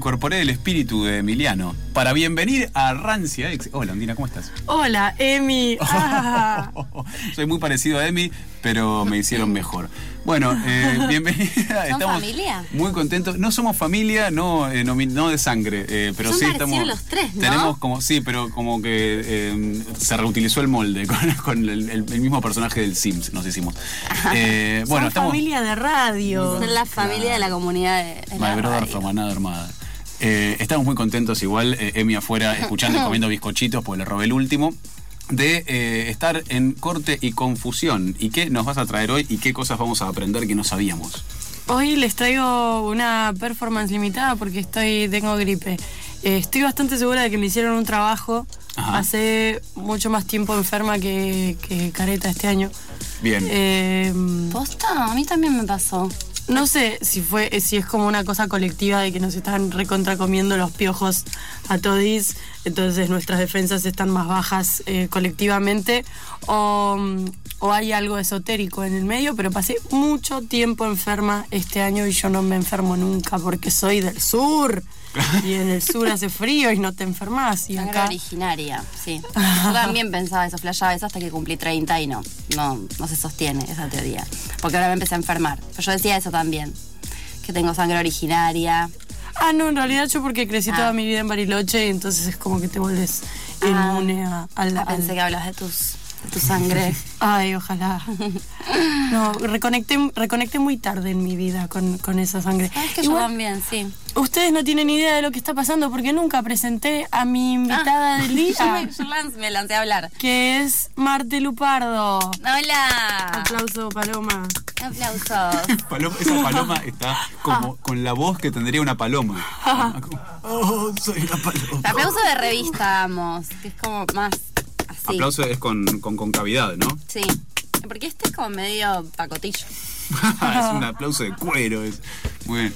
Incorporé el espíritu de Emiliano para bienvenir a Rancia Ex. Hola, Andina, ¿cómo estás? Hola, Emi. Ah. Soy muy parecido a Emi, pero me hicieron mejor. Bueno, eh, bienvenida. ¿Son familia? Muy contentos. No somos familia, no, eh, no, mi- no de sangre, eh, pero Son sí estamos. los tres, ¿no? Tenemos como, sí, pero como que eh, se reutilizó el molde con, con el, el- el mismo personaje del Sims, nos hicimos. Eh, bueno, Son estamos. familia de radio. Son la familia de la comunidad de, de la My brother radio. from another mother. Eh, estamos muy contentos igual, eh, Emi afuera escuchando y comiendo bizcochitos porque le robé el último, de eh, estar en corte y confusión. ¿Y qué nos vas a traer hoy y qué cosas vamos a aprender que no sabíamos? Hoy les traigo una performance limitada porque estoy tengo gripe. Eh, estoy bastante segura de que me hicieron un trabajo. Ajá. Hace mucho más tiempo enferma que, que Careta este año. Bien. Eh, ¿Posta? A mí también me pasó. No sé si fue si es como una cosa colectiva de que nos están recontra comiendo los piojos a todis, entonces nuestras defensas están más bajas eh, colectivamente, o, o hay algo esotérico en el medio, pero pasé mucho tiempo enferma este año y yo no me enfermo nunca porque soy del sur. Y en el sur hace frío y no te enfermas. Y Sangre acá. originaria, sí. Yo también pensaba eso, flashaba eso hasta que cumplí 30 y no, no, no se sostiene esa teoría. Porque ahora me empecé a enfermar. Pero yo decía eso también, que tengo sangre originaria. Ah, no, en realidad yo porque crecí Ah. toda mi vida en Bariloche y entonces es como que te vuelves Ah. inmune a, al- Ah, al- pensé que hablas de tus tu sangre. Ay, ojalá. No, reconecté, reconecté muy tarde en mi vida con, con esa sangre. ¿Sabes que yo Igual, también, sí. Ustedes no tienen idea de lo que está pasando porque nunca presenté a mi invitada del yo, día, me, yo lan- me lancé a hablar. que es Marte Lupardo. Hola. Aplauso, Paloma. Aplausos. Paloma- esa paloma está como con la voz que tendría una paloma. Oh, soy una paloma. El aplauso de revista, vamos, que es como más así. Aplauso es con, con concavidad, ¿no? Sí. Porque este es como medio pacotillo. es un aplauso de cuero. Es. Muy bien.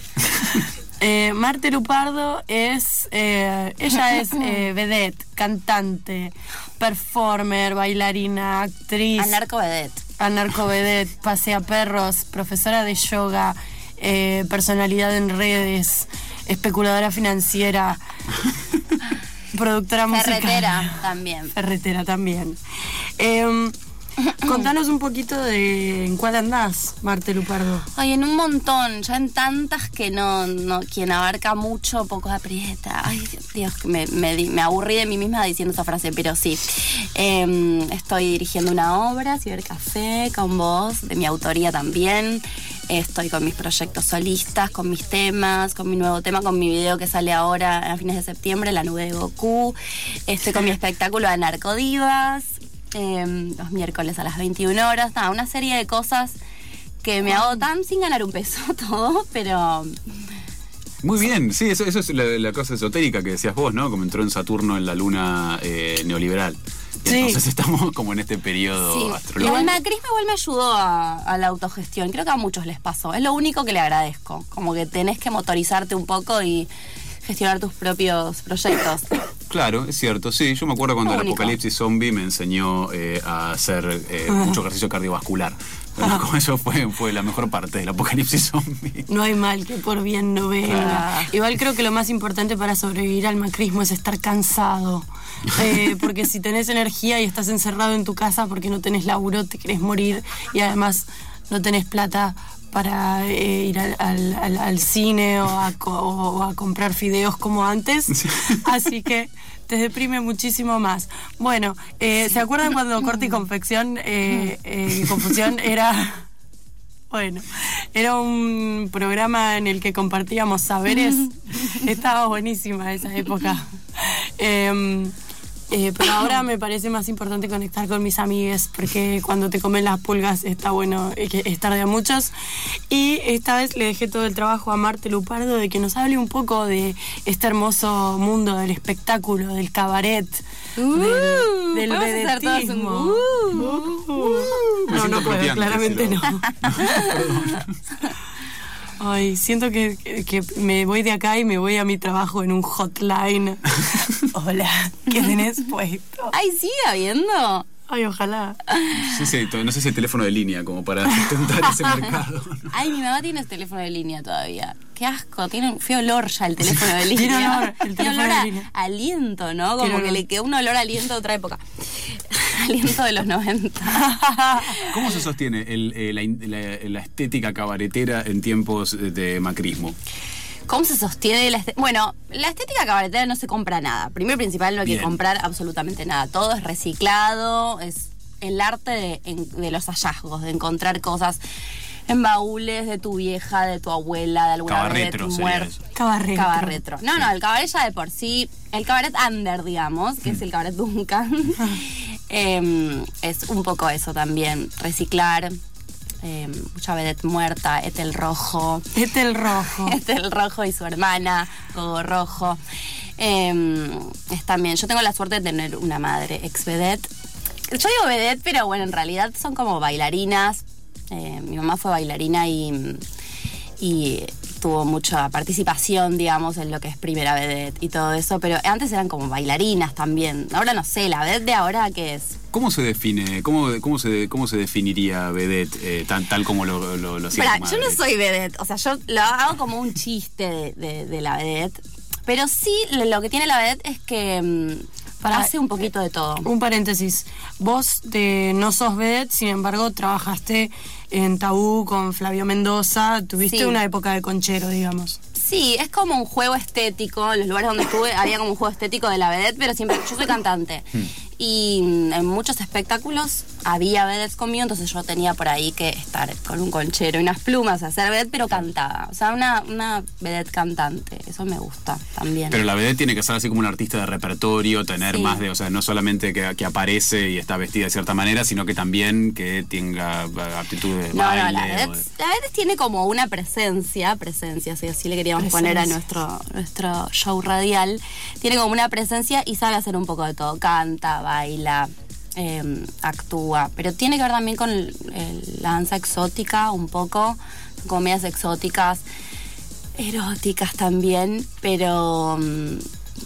Eh, Marte Lupardo es, eh, ella es eh, vedette, cantante, performer, bailarina, actriz. Anarco vedette. Anarcovedette, pasea perros, profesora de yoga, eh, personalidad en redes, especuladora financiera, productora musical. Ferretera también. Ferretera también. Contanos un poquito de en cuál andás, Marte Lupardo. Ay, en un montón, ya en tantas que no, no quien abarca mucho, poco aprieta. Ay, Dios, me, me, aburrí de mí misma diciendo esa frase, pero sí. Eh, estoy dirigiendo una obra, Cibercafé, con vos, de mi autoría también. Estoy con mis proyectos solistas, con mis temas, con mi nuevo tema, con mi video que sale ahora a fines de septiembre, La Nube de Goku. Estoy con mi espectáculo de Narcodivas, eh, los miércoles a las 21 horas. Nada, una serie de cosas que me hago tan sin ganar un peso todo, pero Muy bien, sí, eso, eso es la, la cosa esotérica que decías vos, ¿no? Como entró en Saturno en la luna eh, neoliberal. Y Sí. Entonces estamos como en este periodo sí. astrológico. Igual macrismo igual me ayudó a, a la autogestión. Creo que a muchos les pasó. Es lo único que le agradezco. Como que tenés que motorizarte un poco y gestionar tus propios proyectos. Claro, es cierto, sí. Yo me acuerdo cuando el apocalipsis zombie me enseñó eh, a hacer eh, mucho ejercicio cardiovascular. Pero como eso fue, fue la mejor parte del apocalipsis zombie. No hay mal que por bien no venga. Ah. Igual creo que lo más importante para sobrevivir al macrismo es estar cansado. Eh, porque si tenés energía y estás encerrado en tu casa porque no tenés laburo, te querés morir y además no tenés plata para eh, ir al, al- al- al cine o a, o a comprar fideos como antes. Así que te deprime muchísimo más. Bueno, eh, ¿se acuerdan cuando Corte y Confección, eh, eh, Confusión era... Bueno, era un programa en el que compartíamos saberes. Estaba buenísima esa época. Eh, pero ahora me parece más importante conectar con mis amigues porque cuando te comen las pulgas está bueno eh, que estar de a muchos. Y esta vez le dejé todo el trabajo a Marte Lupardo de que nos hable un poco de este hermoso mundo del espectáculo, del cabaret, del, del Uh, podemos hacer todos un vedetismo. uh. Me No, no puedo, claramente si lo- no. Ay, siento que, que me voy de acá y me voy a mi trabajo en un hotline. Hola, ¿qué tenés puesto? Ay, sigue habiendo. Ay, ojalá. No sé, si, hay- no sé si hay teléfono de línea como para sustentar ese mercado. Ay, mi mamá tiene teléfono de línea todavía. Qué asco, tiene un feo olor ya el teléfono de línea. Tiene olor, el teléfono olor de a línea. aliento, ¿no? Como que le quedó un olor a aliento de otra época. aliento de los 90. ¿Cómo se sostiene el- eh, la, in- la- la estética cabaretera en tiempos de macrismo? ¿Cómo se sostiene la estética? Bueno, la estética cabaretera no se compra nada. Primero y principal, no hay Bien. que comprar absolutamente nada. Todo es reciclado, es el arte de, en- de los hallazgos, de encontrar cosas en baúles de tu vieja, de tu abuela, de alguna vez sería muerta. eso. Cabarretro. Cabarretro. No, no, el cabaret ya de por sí, el cabaret under, digamos, que es el cabaret Duncan, em, es un poco eso también, reciclar, em, mucha vedette muerta, Etel Rojo, Este el rojo. Etel Rojo y su hermana, Gogo Rojo. Em, es también, yo tengo la suerte de tener una madre ex vedette. Yo digo vedette, pero bueno, en realidad son como bailarinas. Eh, mi mamá fue bailarina y, y tuvo mucha participación, digamos, en lo que es primera vedette y todo eso, pero antes eran como bailarinas también. Ahora no sé, la vedette de ahora, ¿qué es? ¿Cómo se define, cómo, cómo, se, cómo se definiría vedette eh, tan, tal como lo, lo, lo yo no soy vedette, o sea, yo lo hago como un chiste de, de- de la vedette, pero sí lo lo que tiene la vedette es que mm, Para- hace un poquito de todo. Un paréntesis. Vos de, no sos vedette, sin embargo, trabajaste en Tabú con Flavio Mendoza. Tuviste Sí. una época de conchero, digamos. Sí, es como un juego estético. En los lugares donde estuve había como un juego estético de la vedette, pero siempre. Yo soy cantante. Y mm, en muchos espectáculos había vedettes conmigo, entonces yo tenía por ahí que estar con un conchero y unas plumas, hacer vedette, pero cantada. O sea, una, una vedette cantante. Eso me gusta también. Pero la vedette tiene que ser así como un artista de repertorio, tener Sí. más de, o sea, no solamente que, que aparece y está vestida de cierta manera, sino que también que tenga eh, aptitud de No, baile. no, la de- vedette, la vedette tiene como una presencia, presencia, si así le queríamos poner a nuestro, nuestro show radial, tiene como una presencia y sabe hacer un poco de todo, canta, baila, eh, actúa, pero tiene que ver también con el- el- la danza exótica un poco, comedias exóticas, eróticas también, pero mm,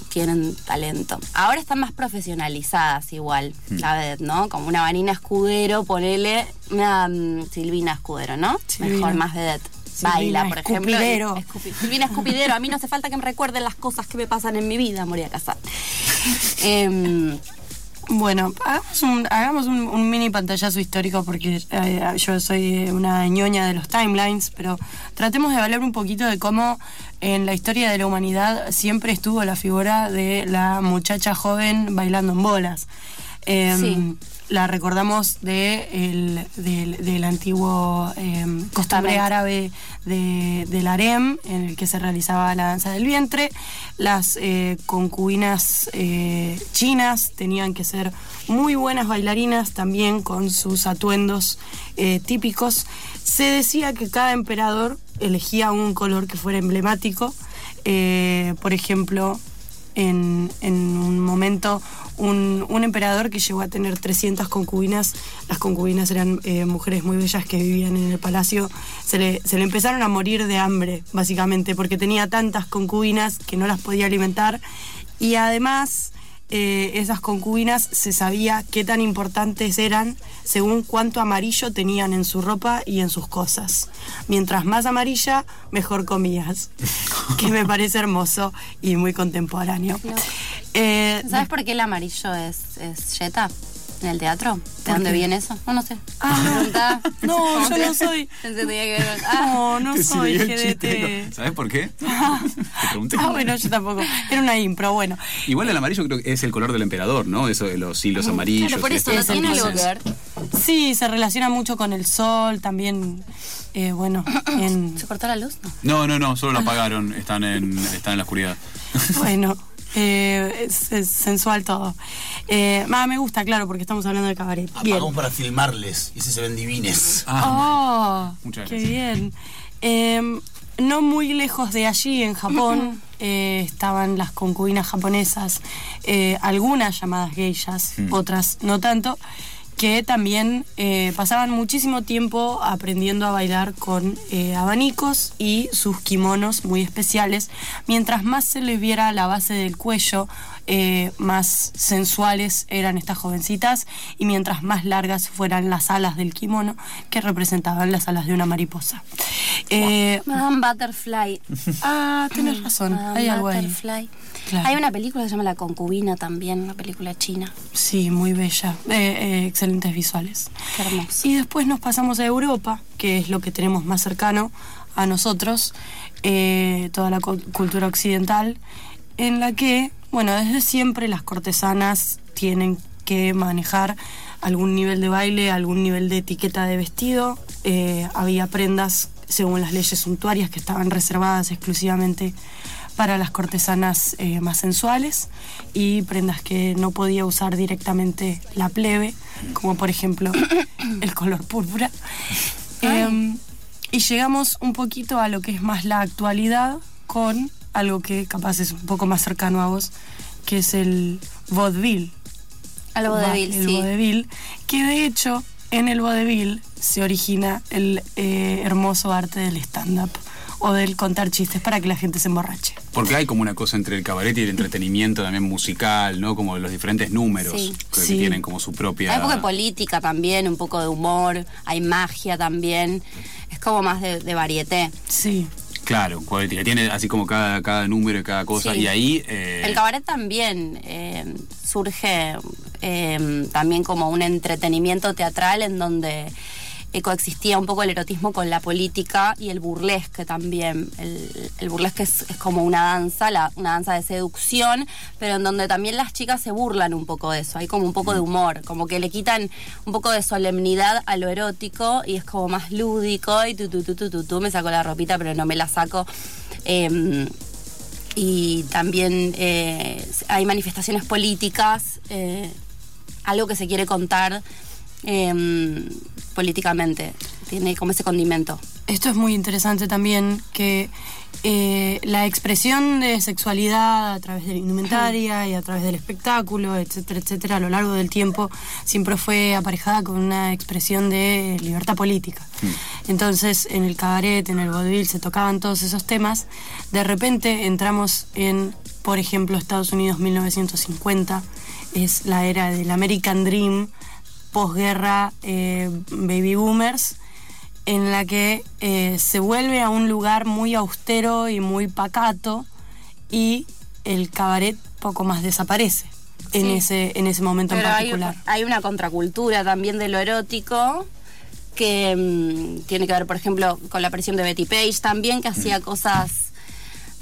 tienen talento. Ahora están más profesionalizadas igual, la vedette, ¿no? Como una Vanina Escudero, ponele, una mm, Silvina Escudero, ¿no? Silvina. Mejor, más vedette. Silvina Baila, por ejemplo. Escupidero. Escupi- Silvina Escupidero. A mí no hace falta que me recuerden las cosas que me pasan en mi vida, moría casar. Em, Bueno, hagamos un, hagamos un, mini pantallazo histórico porque eh, yo soy una ñoña de los timelines, pero tratemos de hablar un poquito de cómo en la historia de la humanidad siempre estuvo la figura de la muchacha joven bailando en bolas. Em, Sí. La recordamos de el- del, del antiguo em, costumbre árabe de, del harem, en el que se realizaba la danza del vientre. Las eh, concubinas eh, chinas tenían que ser muy buenas bailarinas también con sus atuendos eh, típicos. Se decía que cada emperador elegía un color que fuera emblemático. Eh, por ejemplo, en, un momento un, un emperador que llegó a tener 300 concubinas, las concubinas eran eh, mujeres muy bellas que vivían en el palacio, se le, se le empezaron a morir de hambre, básicamente, porque tenía tantas concubinas que no las podía alimentar. Y además eh, esas concubinas se sabía qué tan importantes eran según cuánto amarillo tenían en su ropa y en sus cosas. Mientras más amarilla, mejor comías, que me parece hermoso y muy contemporáneo. No. Eh, ¿Sabes por qué el amarillo es, es en el teatro? ¿De ¿Por dónde qué? viene eso? No, no sé. Ah, no. No, yo no soy. Pensé que tenía que ver con- Ah, No, no soy GDT. ¿Sabes por qué? Te pregunté. Ah, bueno, yo tampoco. Era una impro, bueno. Igual el amarillo creo que es el color del emperador, ¿no? Eso de los hilos amarillos. claro, por eso esto. no tiene algo que ver. Sí, se relaciona mucho con el sol, también, eh, bueno, en... ¿Se cortó la luz? No. No, no, no, solo lo apagaron, están en, están en la oscuridad. Bueno, eh, es, es sensual todo. Eh, ma, me gusta, claro, porque estamos hablando de cabaret. Bien. Apagamos para filmarles y se ven divines. Ah, Oh, Muchas qué gracias. bien. Eh, no muy lejos de allí, en Japón, eh, estaban las concubinas japonesas, eh, algunas llamadas geishas, otras no tanto, que también eh, pasaban muchísimo tiempo aprendiendo a bailar con eh, abanicos y sus kimonos muy especiales. Mientras más se les viera la base del cuello, eh, más sensuales eran estas jovencitas y mientras más largas fueran las alas del kimono que representaban las alas de una mariposa. Eh, Madame Butterfly. ah, tenés razón, Madame hay algo ahí. Butterfly. Claro. Hay una película que se llama La Concubina también, una película china. Sí, muy bella. Eh, eh, excelentes visuales. Qué hermoso. Y después nos pasamos a Europa, que es lo que tenemos más cercano a nosotros, eh, toda la cu- cultura occidental, en la que, bueno, desde siempre las cortesanas tienen que manejar algún nivel de baile, algún nivel de etiqueta de vestido. Eh, había prendas, según las leyes suntuarias, que estaban reservadas exclusivamente para las cortesanas eh, más sensuales y prendas que no podía usar directamente la plebe, como por ejemplo el color púrpura. Em, y llegamos un poquito a lo que es más la actualidad con algo que capaz es un poco más cercano a vos, que es el vaudeville. Al vodevil, el sí. vodevil, que de hecho en el vodevil se origina el eh, hermoso arte del stand-up o del contar chistes para que la gente se emborrache. Porque hay como una cosa entre el cabaret y el entretenimiento también musical, ¿no? Como los diferentes números Sí. que Sí. tienen como su propia... Hay un poco de política también, un poco de humor, hay magia también. Es como más de, de varieté. Sí. Claro. Tiene así como cada, cada número y cada cosa. Sí. Y ahí... eh, El cabaret también eh, surge eh, también como un entretenimiento teatral en donde eh, coexistía un poco el erotismo con la política y el burlesque también. El, el burlesque es, es como una danza, la- una danza de seducción, pero en donde también las chicas se burlan un poco de eso. Hay como un poco de humor, como que le quitan un poco de solemnidad a lo erótico y es como más lúdico y tú, tú, tú, tú, tú, tú, me saco la ropita pero no me la saco. Em, y también eh, hay manifestaciones políticas, eh, algo que se quiere contar eh, políticamente, tiene como ese condimento. Esto es muy interesante también, que eh, la expresión de sexualidad a través de la indumentaria y a través del espectáculo, etcétera, etcétera, a lo largo del tiempo siempre fue aparejada con una expresión de libertad política. Entonces, en el cabaret, en el vaudeville, se tocaban todos esos temas. De repente entramos en, por ejemplo, Estados Unidos 1950, es la era del American Dream, posguerra, eh, baby boomers en la que eh, se vuelve a un lugar muy austero y muy pacato y el cabaret poco más desaparece en ese en ese momento Pero en particular. hay una contracultura también de lo erótico que mm, tiene que ver, por ejemplo, con la aparición de Betty Page también, que hacía cosas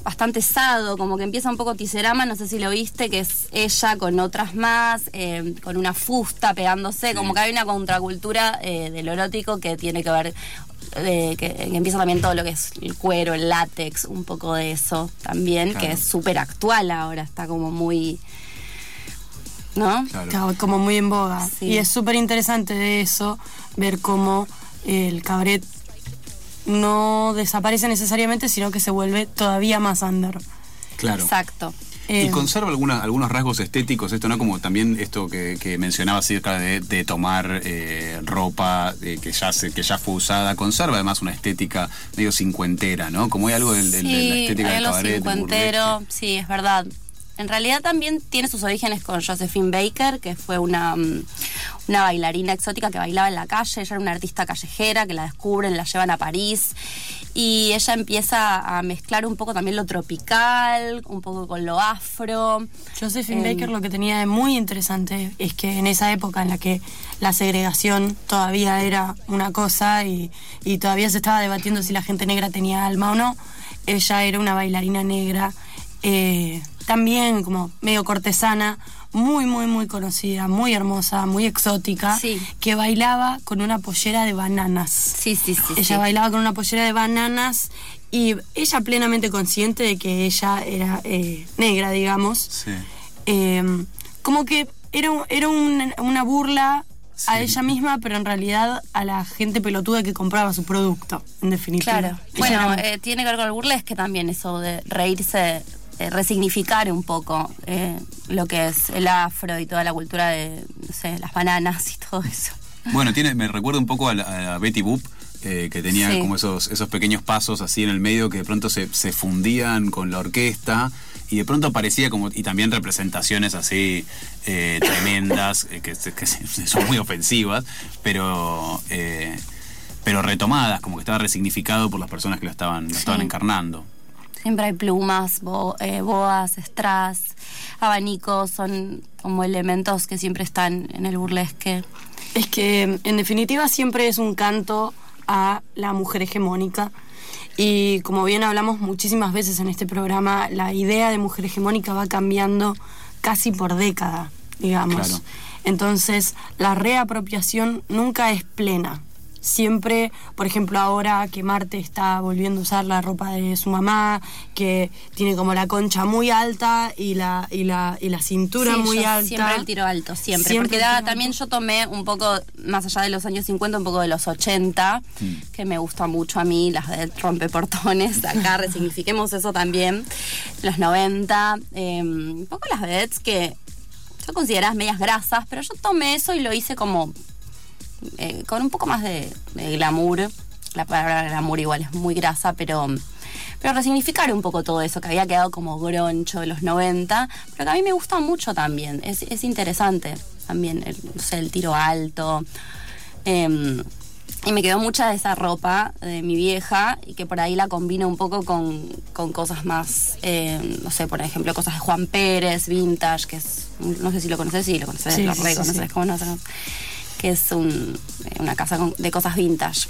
bastante sado, como que empieza un poco Ticerama, no sé si lo viste, que es ella con otras más, eh, con una fusta pegándose, como que hay una contracultura eh, de lo erótico que tiene que ver, eh, que, que empieza también todo lo que es el cuero, el látex, un poco de eso también, Claro. que es súper actual ahora, está como muy... ¿No? Claro. Como muy en boga. Sí. Y es súper interesante de eso ver cómo el cabaret no desaparece necesariamente, sino que se vuelve todavía más under. Claro. Exacto. Y Eh, conserva alguna- algunos rasgos estéticos, esto, ¿no? Como también esto que, que mencionaba acerca de, de tomar eh, ropa eh, que, ya se, que ya fue usada. Conserva además una estética medio cincuentera, ¿no? Como hay algo del, del- de la estética hay del algo cabaret. cincuentero, sí, es verdad. En realidad también tiene sus orígenes con Josephine Baker, que fue una, mm, una bailarina exótica que bailaba en la calle. Ella era una artista callejera que la descubren, la llevan a París. Y ella empieza a mezclar un poco también lo tropical, un poco con lo afro. Josephine Em, Baker lo que tenía de muy interesante es que en esa época en la que la segregación todavía era una cosa y, y todavía se estaba debatiendo si la gente negra tenía alma o no, ella era una bailarina negra, eh, también como medio cortesana, muy, muy, muy conocida, muy hermosa, muy exótica, Sí. que bailaba con una pollera de bananas. Sí, sí, sí. Ella sí. bailaba con una pollera de bananas y ella plenamente consciente de que ella era eh, negra, digamos. Sí. Eh, como que era, un- era un- una burla a ella misma, pero en realidad a la gente pelotuda que compraba su producto, en definitiva. Claro. Bueno, era- eh, tiene que ver con el burlesque también, eso de reírse, eh, resignificar un poco eh, lo que es el afro y toda la cultura de, no sé, las bananas y todo eso. Bueno, tiene, me recuerda un poco a, la- a Betty Boop, eh, que tenía Sí. como esos, esos pequeños pasos así en el medio que de pronto se, se fundían con la orquesta y de pronto parecía como, y también representaciones así eh, tremendas, eh, que, que son muy ofensivas, pero, eh, pero retomadas, como que estaba resignificado por las personas que lo estaban, lo estaban encarnando. Siempre hay plumas, bo- eh, boas, strass, abanicos, son como elementos que siempre están en el burlesque. Es que en definitiva siempre es un canto a la mujer hegemónica. Y como bien hablamos muchísimas veces en este programa, la idea de mujer hegemónica va cambiando casi por década, digamos. Claro. Entonces, la reapropiación nunca es plena. Siempre, por ejemplo, ahora que Marte está volviendo a usar la ropa de su mamá, que tiene como la concha muy alta y la, y la, y la cintura Sí, muy yo alta. Siempre el tiro alto, siempre. Siempre porque da- también alto. yo tomé un poco, más allá de los años 50, un poco de los 80, que me gusta mucho a mí, las de rompeportones. Acá resignifiquemos eso también. Los 90, eh, un poco las vedettes que son consideradas medias grasas, pero yo tomé eso y lo hice como eh, con un poco más de, de glamour. La palabra glamour igual es muy grasa, pero, pero resignificar un poco todo eso que había quedado como groncho de los 90, pero que a mí me gusta mucho también. Es, es interesante también, el, no sé, el tiro alto. Em, y me quedó mucha de esa ropa de mi vieja y que por ahí la combino un poco con, con cosas más, eh, no sé, por ejemplo, cosas de Juan Pérez, vintage, que es, no sé si lo conoces, sí, lo conoces, Sí, lo sí, sí, reconoces, sí. ¿cómo no? Que es un, eh, una casa de cosas vintage.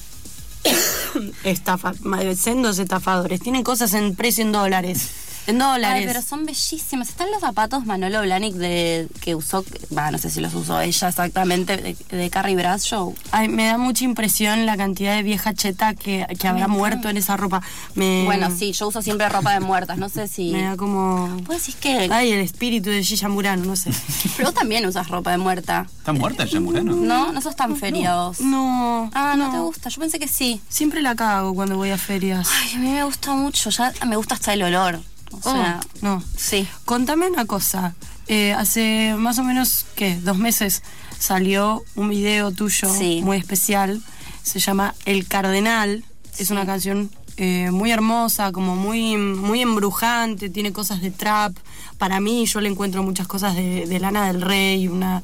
estafa, sendos estafadores. Tienen cosas en precio en dólares. En dólares. Ay, pero son bellísimas. Están los zapatos Manolo Blahnik de, que usó, va, no sé si los usó ella exactamente, de, de Carrie Bradshaw. Ay, me da mucha impresión la cantidad de vieja cheta que, que habrá muerto en esa ropa. Me, Bueno, sí, yo uso siempre ropa de muertas, no sé si... Me da como. Vos decís que... Ay, el espíritu de Gilla Murano, no sé. Pero vos también usas ropa de muerta. ¿Está muerta ya Murano? ¿No? No sos tan feria vos. No. Ah, no, te gusta. Yo pensé que sí. Siempre la cago cuando voy a ferias. Ay, a mí me gusta mucho. Ya me gusta hasta el olor. O sea, Oh, no. sí. Contame una cosa. Eh, hace más o menos, ¿qué? Dos meses salió un video tuyo Sí. muy especial. Se llama El Cardenal. Es una canción eh, muy hermosa, como muy, muy embrujante, tiene cosas de trap. Para mí, yo le encuentro muchas cosas de, de Lana del Rey, una,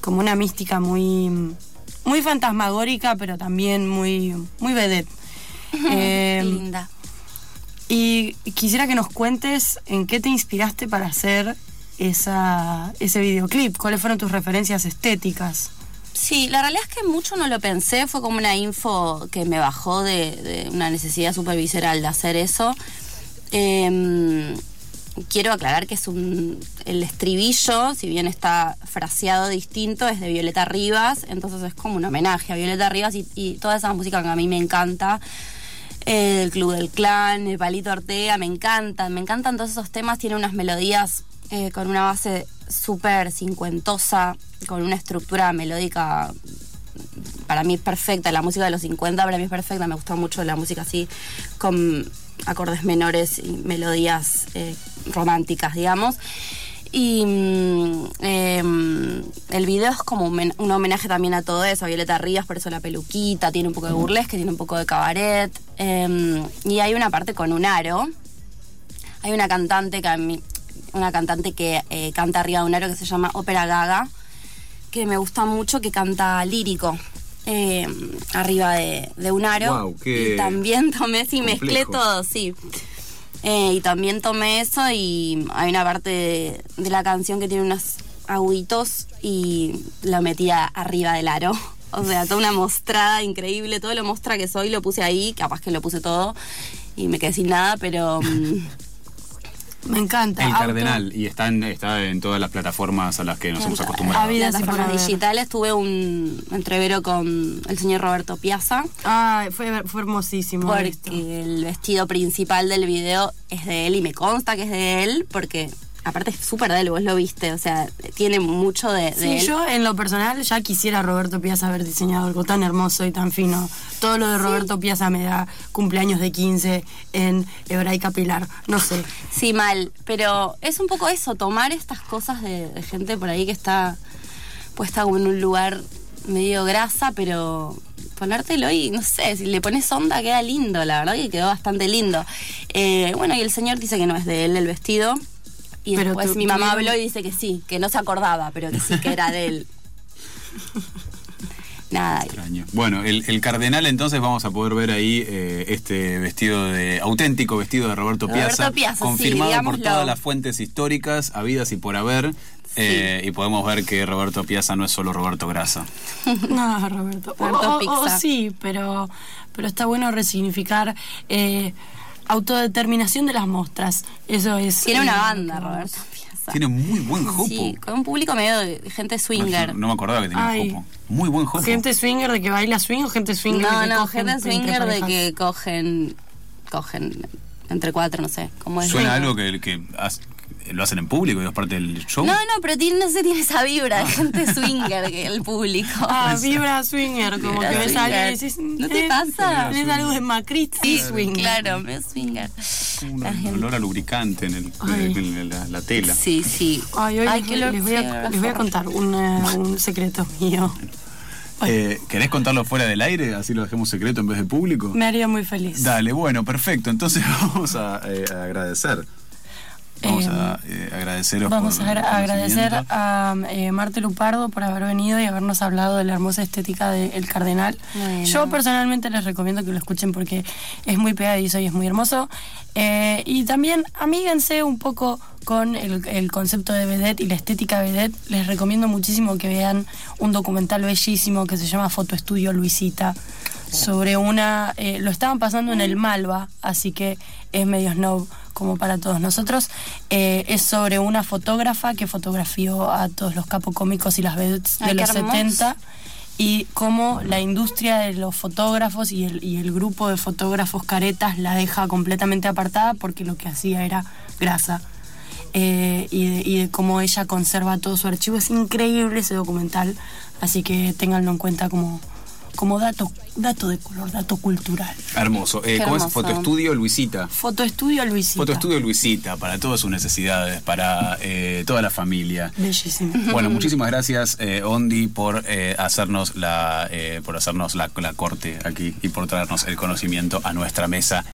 como una mística muy, muy fantasmagórica, pero también muy, muy vedette. Qué Eh, linda. Y quisiera que nos cuentes en qué te inspiraste para hacer esa, ese videoclip. ¿Cuáles fueron tus referencias estéticas? Sí, la realidad es que mucho no lo pensé, fue como una info que me bajó de, una necesidad súper visceral de hacer eso. Em, quiero aclarar que es un. El estribillo, si bien está fraseado distinto, es de Violeta Rivas, entonces es como un homenaje a Violeta Rivas y, y toda esa música que a mí me encanta. El Club del Clan, el Palito Ortega, me encantan, me encantan todos esos temas, tiene unas melodías eh, con una base súper cincuentosa, con una estructura melódica para mí es perfecta, la música de los 50 para mí es perfecta, me gusta mucho la música así con acordes menores y melodías eh, románticas, digamos. Y mm, em, el video es como un, men- un homenaje también a todo eso, a Violeta Rivas, por eso la peluquita, tiene un poco de burlesque, tiene un poco de cabaret. em, y hay una parte con un aro. Hay una cantante que a mí- una cantante que eh, canta arriba de un aro que se llama Ópera Gaga, que me gusta mucho, que canta lírico. eh, arriba de, de un aro. Qué y también tomé, sí, mezclé complejo. todo, sí. Eh, y también tomé eso y hay una parte de, la canción que tiene unos aguitos y lo metí arriba del aro. O sea, toda una mostrada increíble, todo lo mostra que soy lo puse ahí, capaz que lo puse todo y me quedé sin nada, pero mm, Me encanta. El Auto- Cardenal, y está en, está en todas las plataformas a las que nos hemos acostumbrado. Habidas plataformas digitales tuve un entrevero con el señor Roberto Piazza. Ay, fue, fue hermosísimo. esto. Porque el vestido principal del video es de él y me consta que es de él porque aparte es súper de él, vos lo viste, o sea, tiene mucho de, de Sí, él. yo en lo personal ya quisiera a Roberto Piazza haber diseñado algo tan hermoso y tan fino. Todo lo de Roberto Piazza me da cumpleaños de 15 en Hebraica Pilar. No sé. Sí, mal, pero es un poco eso, tomar estas cosas de, de gente por ahí que está puesta como en un lugar medio grasa, pero ponértelo y no sé, si le pones onda queda lindo, la verdad que quedó bastante lindo. Eh, bueno, y el señor dice que no es de él el vestido, Y Pero después mi mamá habló y dice que sí, que no se acordaba, pero que sí que era de él. Nada. Extraño. Bueno, el, el cardenal entonces vamos a poder ver ahí eh, este vestido de auténtico vestido de Roberto Roberto Piazza, Piazza, sí, confirmado por todas las fuentes históricas habidas y por haber. eh, y podemos ver que Roberto Piazza no es solo Roberto Grasa. No, Roberto. O- Roberto o- o Pizza. sí, pero, pero está bueno resignificar eh, autodeterminación de las muestras. Eso es. Tiene una eh, banda, Roberto Piazza. Tiene muy buen jopo. Sí, con un público medio de gente swinger. No, no me acordaba que tenía Ay. jopo. Muy buen jopo. ¿Gente swinger de que baila swing o gente swinger No, de que no, cogen gente swinger de que cogen, cogen entre cuatro, no sé, cómo es. Suena algo que, que lo hacen en público y es parte del show. No, no, pero tiene, no sé, tiene esa vibra de gente swinger que el público. Ah, vibra swinger, como Vibra que ves a alguien y decís. ¿No te pasa? Tenés algo de macrista y swinger. Claro, medio swinger. Un olor a lubricante en, el, en la, la tela. Sí, sí. Ay, hoy Ay, les, voy- les voy a, loco, les voy a contar un secreto mío. Eh, ¿Querés contarlo fuera del aire? Así lo dejemos secreto en vez de público. Me haría muy feliz. Dale, bueno, perfecto. Entonces vamos a, eh, a agradecer. Vamos Eh, a eh, agradeceros Vamos por a agradecer a eh, Marte Lupardo por haber venido y habernos hablado de la hermosa estética de El Cardenal. Bueno. Yo personalmente les recomiendo que lo escuchen porque es muy pegadizo y es muy hermoso. Eh, y también amíguense un poco con el, el concepto de vedette y la estética vedette. Les recomiendo muchísimo que vean un documental bellísimo que se llama Fotoestudio Luisita sobre una... eh, lo estaban pasando en el Malva, así que es medio snob como para todos nosotros. Eh, es sobre una fotógrafa que fotografió a todos los capocómicos y las vedettes de Ay, los hermoso. 70 y cómo la industria de los fotógrafos y el, y el grupo de fotógrafos caretas la deja completamente apartada porque lo que hacía era grasa. Eh, y, de, y de cómo ella conserva todo su archivo. Es increíble ese documental, así que ténganlo en cuenta como, como dato, dato de color, dato cultural. Hermoso. Eh, ¿Cómo es hermoso. Fotoestudio Luisita? Fotoestudio Luisita. Fotoestudio Luisita, para todas sus necesidades, para eh, toda la familia. Bellísimo. Bueno, muchísimas gracias, eh, Ondi, por eh, hacernos la, eh, por hacernos la, la corte aquí y por traernos el conocimiento a nuestra mesa.